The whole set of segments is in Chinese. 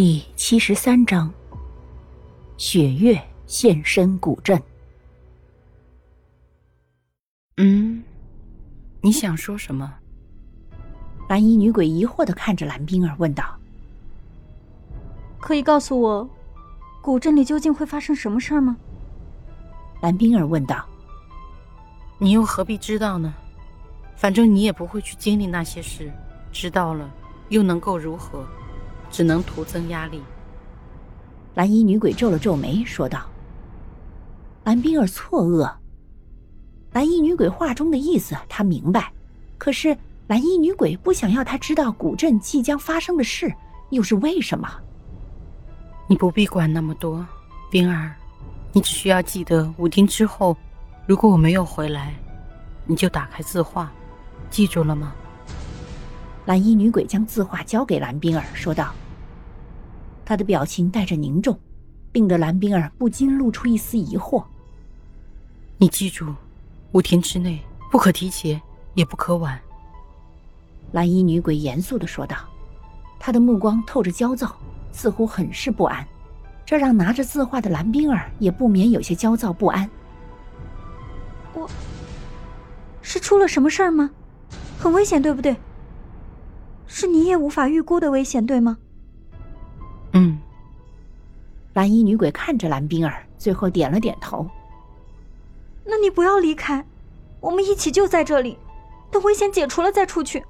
第七十三章，雪月现身古镇。嗯，你想说什么？蓝衣女鬼疑惑的看着蓝冰儿，问道：“可以告诉我，古镇里究竟会发生什么事儿吗？”蓝冰儿问道：“你又何必知道呢？反正你也不会去经历那些事，知道了又能够如何？”只能徒增压力。蓝衣女鬼皱了皱眉，说道：“蓝冰儿错愕。蓝衣女鬼话中的意思，她明白。可是蓝衣女鬼不想要她知道古镇即将发生的事，又是为什么？你不必管那么多，冰儿，你只需要记得，五天之后，如果我没有回来，你就打开字画，记住了吗？”蓝衣女鬼将字画交给蓝冰儿，说道：“她的表情带着凝重，令得蓝冰儿不禁露出一丝疑惑。你记住，五天之内不可提前，也不可晚。”蓝衣女鬼严肃的说道，她的目光透着焦躁，似乎很是不安，这让拿着字画的蓝冰儿也不免有些焦躁不安。我，是出了什么事儿吗？很危险，对不对？是你也无法预估的危险，对吗？嗯。蓝衣女鬼看着蓝冰儿，最后点了点头。那你不要离开，我们一起就在这里，等危险解除了再出去。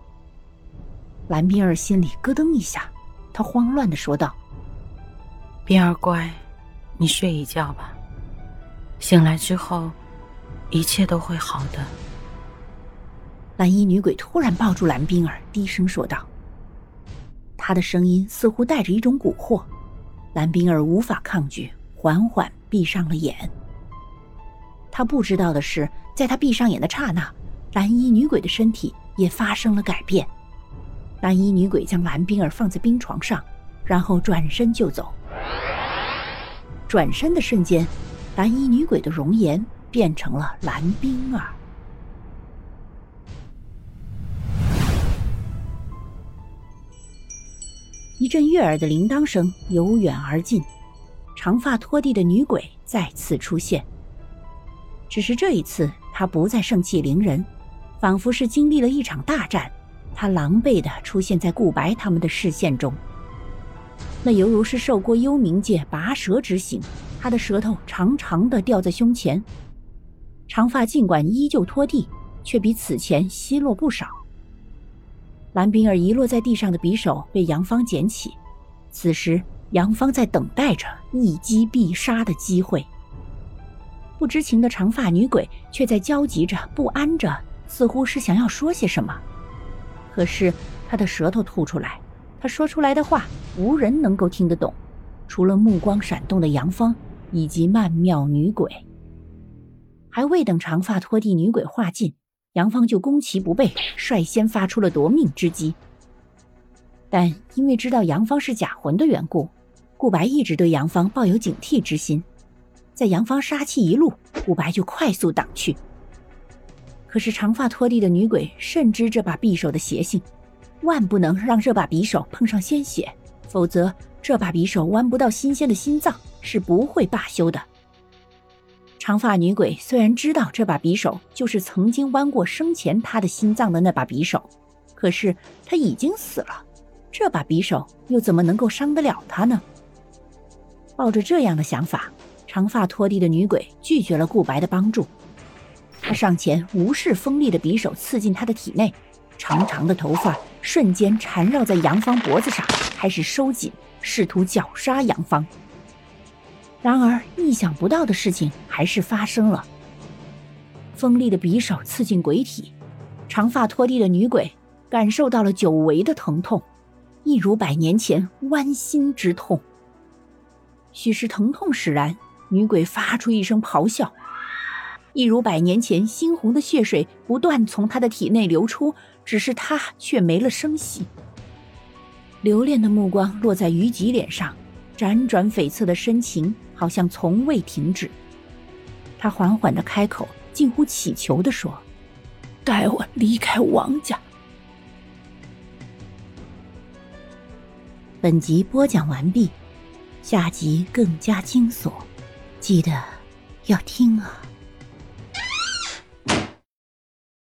蓝冰儿心里咯噔一下，她慌乱的说道：“冰儿乖，你睡一觉吧，醒来之后，一切都会好的。”蓝衣女鬼突然抱住蓝冰儿，低声说道：“他的声音似乎带着一种蛊惑。”蓝冰儿无法抗拒，缓缓闭上了眼。他不知道的是，在他闭上眼的刹那，蓝衣女鬼的身体也发生了改变。蓝衣女鬼将蓝冰儿放在冰床上，然后转身就走。转身的瞬间，蓝衣女鬼的容颜变成了蓝冰儿。一阵悦耳的铃铛声由远而近，长发拖地的女鬼再次出现。只是这一次，她不再盛气凌人，仿佛是经历了一场大战，她狼狈的出现在顾白他们的视线中。那犹如是受过幽冥界拔舌之刑，她的舌头长长的吊在胸前，长发尽管依旧拖地，却比此前稀落不少。蓝冰儿遗落在地上的匕首被杨芳捡起，此时杨芳在等待着一击必杀的机会。不知情的长发女鬼却在焦急着、不安着，似乎是想要说些什么，可是她的舌头吐出来，她说出来的话无人能够听得懂，除了目光闪动的杨芳以及曼妙女鬼。还未等长发拖地女鬼话尽。杨芳就攻其不备，率先发出了夺命之击。但因为知道杨芳是假魂的缘故，顾白一直对杨芳抱有警惕之心。在杨芳杀气一路，顾白就快速挡去。可是长发拖地的女鬼深知这把匕首的邪性，万不能让这把匕首碰上鲜血，否则这把匕首剜不到新鲜的心脏是不会罢休的。长发女鬼虽然知道这把匕首就是曾经剜过生前她的心脏的那把匕首，可是她已经死了，这把匕首又怎么能够伤得了她呢？抱着这样的想法，长发拖地的女鬼拒绝了顾白的帮助。她上前无视锋利的匕首刺进她的体内，长长的头发瞬间缠绕在杨芳脖子上，开始收紧，试图绞杀杨芳。然而，意想不到的事情还是发生了。锋利的匕首刺进鬼体，长发拖地的女鬼感受到了久违的疼痛，一如百年前剜心之痛。许是疼痛使然，女鬼发出一声咆哮，一如百年前猩红的血水不断从她的体内流出，只是她却没了声息。留恋的目光落在虞吉脸上，辗转悱恻的深情。好像从未停止。他缓缓的开口，近乎乞求的说：“带我离开王家。”本集播讲完毕，下集更加惊悚，记得要听啊！